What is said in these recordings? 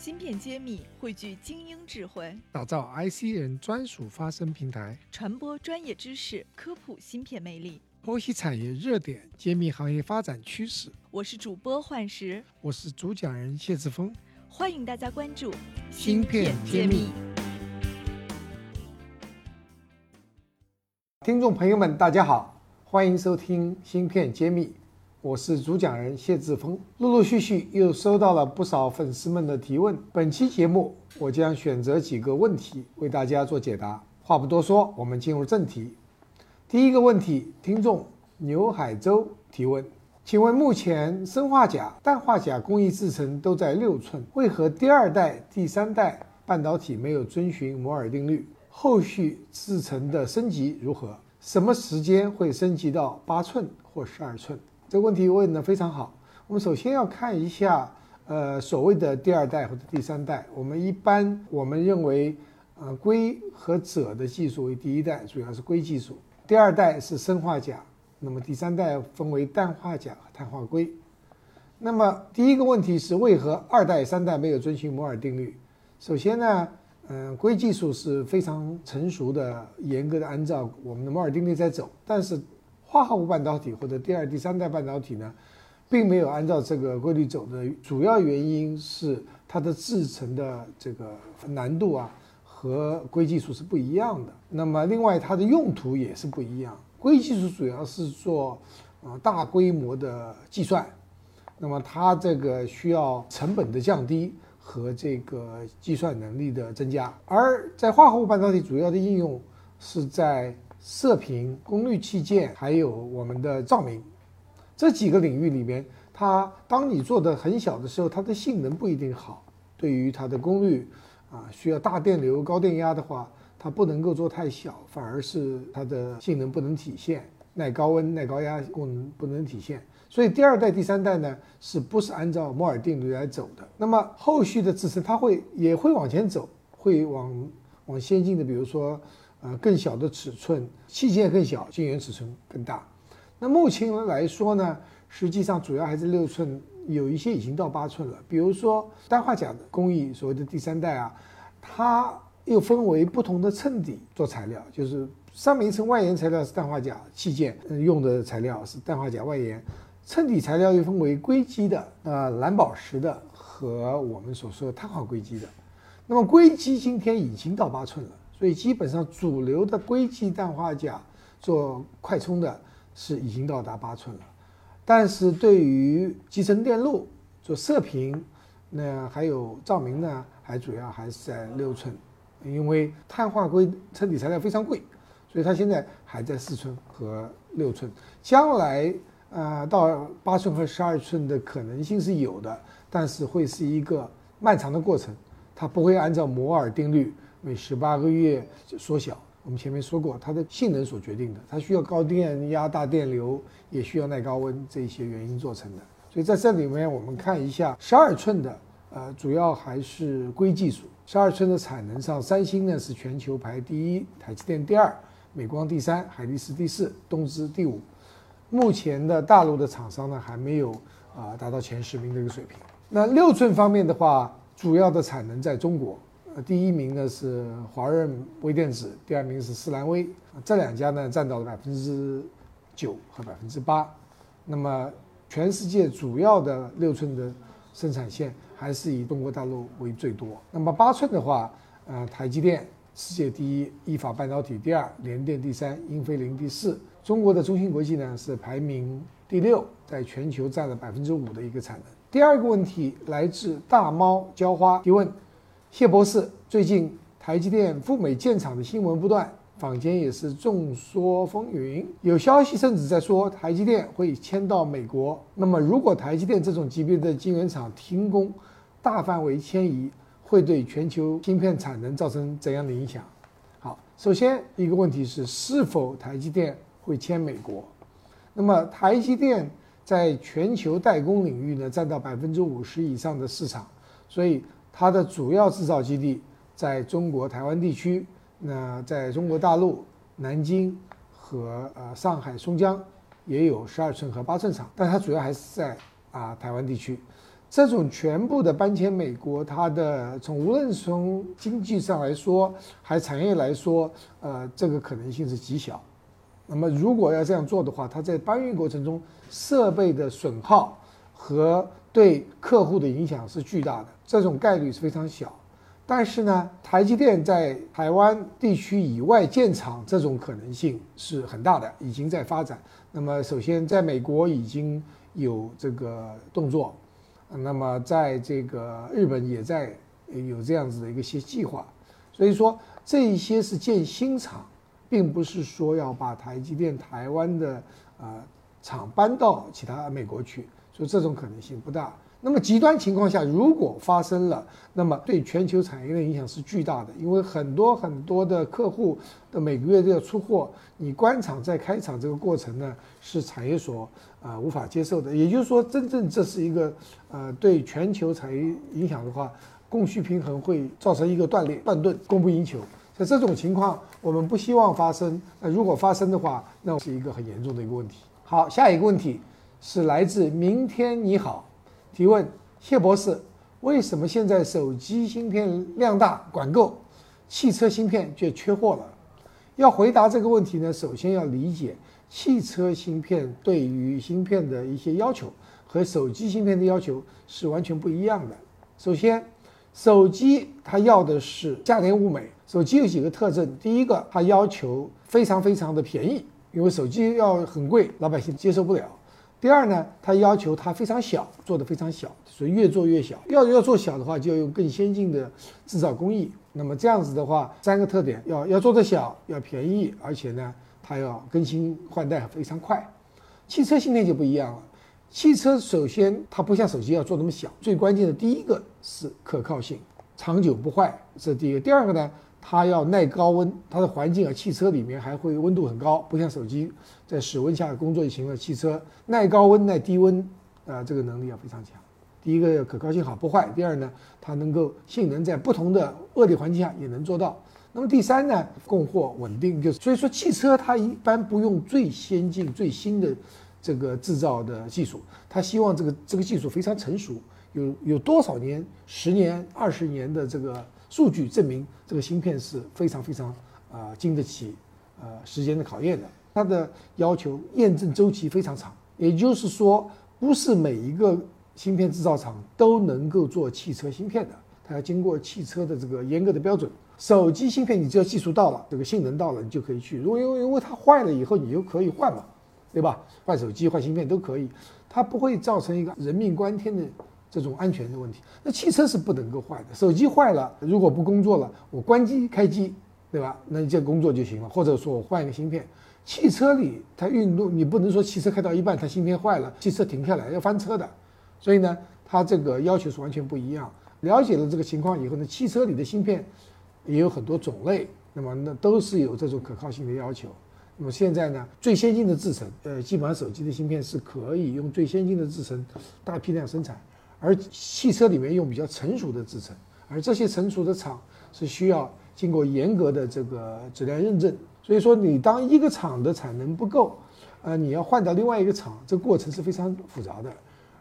芯片揭秘汇聚精英智慧，打造 IC 人专属发声平台，传播专业知识，科普芯片魅力，剖析产业热点，揭秘行业发展趋势。我是主播幻石，我是主讲人谢志峰，欢迎大家关注芯片揭秘。听众朋友们，大家好，欢迎收听芯片揭秘。我是主讲人谢志峰，陆陆续续又收到了不少粉丝们的提问。本期节目，我将选择几个问题为大家做解答。话不多说，我们进入正题。第一个问题，听众牛海洲提问：请问目前砷化钾、氮化钾工艺制程都在六寸，为何第二代、第三代半导体没有遵循摩尔定律？后续制程的升级如何？什么时间会升级到八寸或十二寸？这个问题问得非常好。我们首先要看一下，呃，所谓的第二代或者第三代。我们一般我们认为，呃，硅和锗的技术为第一代，主要是硅技术；第二代是砷化钾，那么第三代分为氮化钾和碳化硅。那么第一个问题是，为何二代、三代没有遵循摩尔定律？首先呢，嗯，硅技术是非常成熟的，严格的按照我们的摩尔定律在走，但是。化合物半导体或者第二、第三代半导体呢，并没有按照这个规律走的主要原因是它的制成的这个难度啊和硅技术是不一样的。那么另外它的用途也是不一样。硅技术主要是做啊大规模的计算，那么它这个需要成本的降低和这个计算能力的增加。而在化合物半导体主要的应用是在。射频、功率器件，还有我们的照明，这几个领域里面，它当你做的很小的时候，它的性能不一定好。对于它的功率，啊，需要大电流、高电压的话，它不能够做太小，反而是它的性能不能体现，耐高温、耐高压功能不能体现。所以第二代、第三代呢，是不是按照摩尔定律来走的？那么后续的制程，它会也会往前走，会往往先进的，比如说。呃，更小的尺寸，器件更小，晶圆尺寸更大。那目前来说呢，实际上主要还是六寸，有一些已经到八寸了。比如说氮化钾的工艺，所谓的第三代啊，它又分为不同的衬底做材料，就是上面一层外延材料是氮化钾器件用的材料是氮化钾外延，衬底材料又分为硅基的、呃蓝宝石的和我们所说的碳化硅基的。那么硅基今天已经到八寸了。所以基本上主流的硅基氮化钾做快充的是已经到达八寸了，但是对于集成电路做射频，那还有照明呢，还主要还是在六寸，因为碳化硅衬底材料非常贵，所以它现在还在四寸和六寸。将来啊到八寸和十二寸的可能性是有的，但是会是一个漫长的过程，它不会按照摩尔定律。每十八个月缩小，我们前面说过，它的性能所决定的，它需要高电压、大电流，也需要耐高温这些原因做成的。所以在这里面，我们看一下十二寸的，呃，主要还是硅技术。十二寸的产能上，三星呢是全球排第一，台积电第二，美光第三，海力士第四，东芝第五。目前的大陆的厂商呢还没有啊达到前十名的一个水平。那六寸方面的话，主要的产能在中国。呃，第一名呢是华润微电子，第二名是思兰微，这两家呢占到了百分之九和百分之八。那么，全世界主要的六寸的生产线还是以中国大陆为最多。那么八寸的话，呃，台积电世界第一，意法半导体第二，联电第三，英飞凌第四。中国的中芯国际呢是排名第六，在全球占了百分之五的一个产能。第二个问题来自大猫浇花提问。谢博士，最近台积电赴美建厂的新闻不断，坊间也是众说纷纭，有消息甚至在说台积电会迁到美国。那么，如果台积电这种级别的晶圆厂停工，大范围迁移，会对全球芯片产能造成怎样的影响？好，首先一个问题是，是否台积电会迁美国？那么，台积电在全球代工领域呢，占到百分之五十以上的市场，所以。它的主要制造基地在中国台湾地区，那在中国大陆南京和呃上海松江也有十二寸和八寸厂，但它主要还是在啊台湾地区。这种全部的搬迁美国，它的从无论从经济上来说，还是产业来说，呃，这个可能性是极小。那么如果要这样做的话，它在搬运过程中设备的损耗和对客户的影响是巨大的，这种概率是非常小。但是呢，台积电在台湾地区以外建厂这种可能性是很大的，已经在发展。那么首先在美国已经有这个动作。那么，在这个日本也在有这样子的一个些计划，所以说这一些是建新厂，并不是说要把台积电台湾的呃厂搬到其他美国去，所以这种可能性不大。那么极端情况下，如果发生了，那么对全球产业的影响是巨大的，因为很多很多的客户的每个月都要出货，你关厂再开厂这个过程呢，是产业所啊无法接受的。也就是说，真正这是一个呃对全球产业影响的话，供需平衡会造成一个断裂、断顿、供不应求。在这种情况，我们不希望发生。那如果发生的话，那是一个很严重的一个问题。好，下一个问题是来自明天你好。提问：谢博士，为什么现在手机芯片量大管够，汽车芯片却缺货了？要回答这个问题呢，首先要理解汽车芯片对于芯片的一些要求和手机芯片的要求是完全不一样的。首先，手机它要的是价廉物美。手机有几个特征，第一个，它要求非常非常的便宜，因为手机要很贵，老百姓接受不了。第二呢，它要求它非常小，做的非常小，所以越做越小。要要做小的话，就要用更先进的制造工艺。那么这样子的话，三个特点：要要做的小，要便宜，而且呢，它要更新换代非常快。汽车芯片就不一样了，汽车首先它不像手机要做那么小，最关键的第一个是可靠性，长久不坏，这是第一个。第二个呢？它要耐高温，它的环境啊，汽车里面还会温度很高，不像手机在室温下工作就行了。汽车耐高温、耐低温，啊，这个能力要非常强。第一个可靠性好不坏，第二呢，它能够性能在不同的恶劣环境下也能做到。那么第三呢，供货稳定，就是所以说汽车它一般不用最先进、最新的这个制造的技术，它希望这个这个技术非常成熟，有有多少年、十年、二十年的这个。数据证明这个芯片是非常非常啊经得起呃时间的考验的，它的要求验证周期非常长，也就是说不是每一个芯片制造厂都能够做汽车芯片的，它要经过汽车的这个严格的标准。手机芯片你只要技术到了，这个性能到了，你就可以去。如果因为因为它坏了以后，你就可以换嘛，对吧？换手机换芯片都可以，它不会造成一个人命关天的。这种安全的问题，那汽车是不能够坏的。手机坏了，如果不工作了，我关机开机，对吧？那这工作就行了。或者说我换一个芯片。汽车里它运动，你不能说汽车开到一半它芯片坏了，汽车停下来要翻车的。所以呢，它这个要求是完全不一样。了解了这个情况以后呢，汽车里的芯片也有很多种类，那么那都是有这种可靠性的要求。那么现在呢，最先进的制程，呃，基本上手机的芯片是可以用最先进的制程大批量生产。而汽车里面用比较成熟的制程，而这些成熟的厂是需要经过严格的这个质量认证。所以说，你当一个厂的产能不够，呃，你要换到另外一个厂，这个过程是非常复杂的。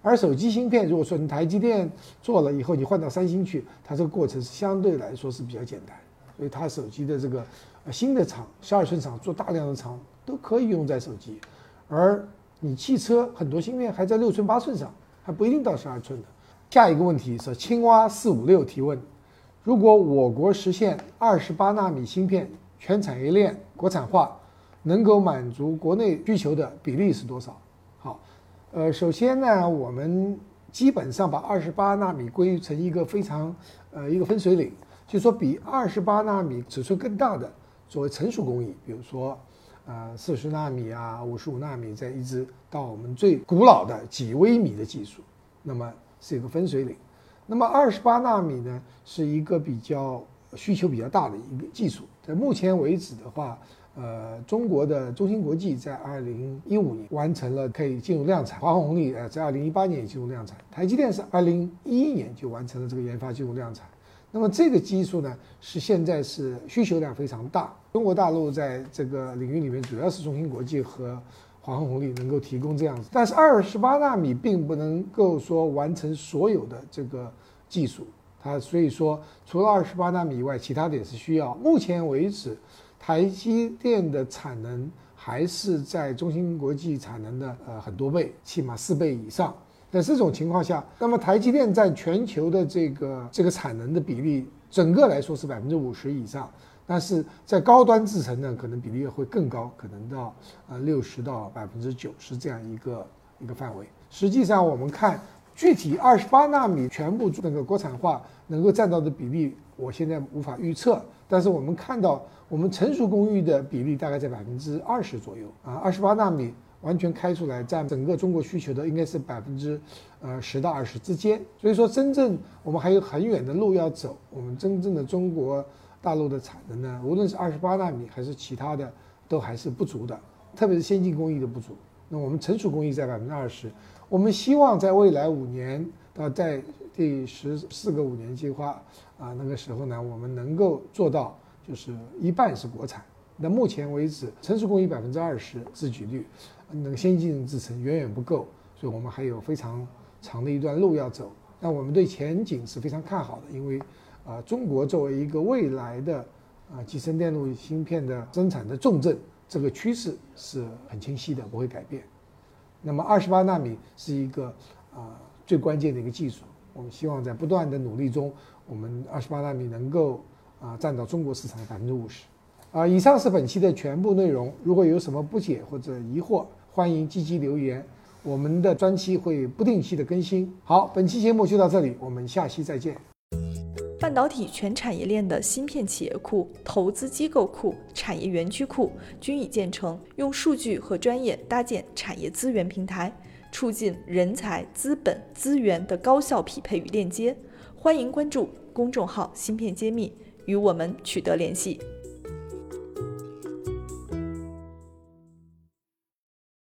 而手机芯片，如果说你台积电做了以后，你换到三星去，它这个过程是相对来说是比较简单。所以它手机的这个新的厂，十二寸厂做大量的厂都可以用在手机，而你汽车很多芯片还在六寸八寸上。还不一定到十二寸的。下一个问题是青蛙四五六提问：如果我国实现二十八纳米芯片全产业链国产化，能够满足国内需求的比例是多少？好，呃，首先呢，我们基本上把二十八纳米归成一个非常呃一个分水岭，就是说比二十八纳米尺寸更大的作为成熟工艺，比如说。呃，四十纳米啊，五十五纳米，再一直到我们最古老的几微米的技术，那么是一个分水岭。那么二十八纳米呢，是一个比较需求比较大的一个技术。在目前为止的话，呃，中国的中芯国际在二零一五年完成了可以进入量产，华虹红利呃在二零一八年也进入量产，台积电是二零一一年就完成了这个研发进入量产。那么这个技术呢，是现在是需求量非常大。中国大陆在这个领域里面，主要是中芯国际和华华虹力能够提供这样子，但是二十八纳米并不能够说完成所有的这个技术，它所以说除了二十八纳米以外，其他的也是需要。目前为止，台积电的产能还是在中芯国际产能的呃很多倍，起码四倍以上。在这种情况下，那么台积电占全球的这个这个产能的比例，整个来说是百分之五十以上。但是在高端制程呢，可能比例会更高，可能到呃六十到百分之九十这样一个一个范围。实际上，我们看具体二十八纳米全部那个国产化能够占到的比例，我现在无法预测。但是我们看到，我们成熟工艺的比例大概在百分之二十左右啊，二十八纳米完全开出来占整个中国需求的应该是百分之呃十到二十之间。所以说，真正我们还有很远的路要走，我们真正的中国。大陆的产能呢，无论是二十八纳米还是其他的，都还是不足的，特别是先进工艺的不足。那我们成熟工艺在百分之二十，我们希望在未来五年那在第十四个五年计划啊那个时候呢，我们能够做到就是一半是国产。那目前为止，成熟工艺百分之二十自给率，那个先进制程远远不够，所以我们还有非常长的一段路要走。那我们对前景是非常看好的，因为。啊，中国作为一个未来的啊集成电路芯片的生产的重镇，这个趋势是很清晰的，不会改变。那么二十八纳米是一个啊最关键的一个技术，我们希望在不断的努力中，我们二十八纳米能够啊占到中国市场的百分之五十。啊，以上是本期的全部内容。如果有什么不解或者疑惑，欢迎积极留言，我们的专辑会不定期的更新。好，本期节目就到这里，我们下期再见。半导体全产业链的芯片企业库、投资机构库、产业园区库均已建成，用数据和专业搭建产业资源平台，促进人才、资本、资源的高效匹配与链接。欢迎关注公众号“芯片揭秘”，与我们取得联系。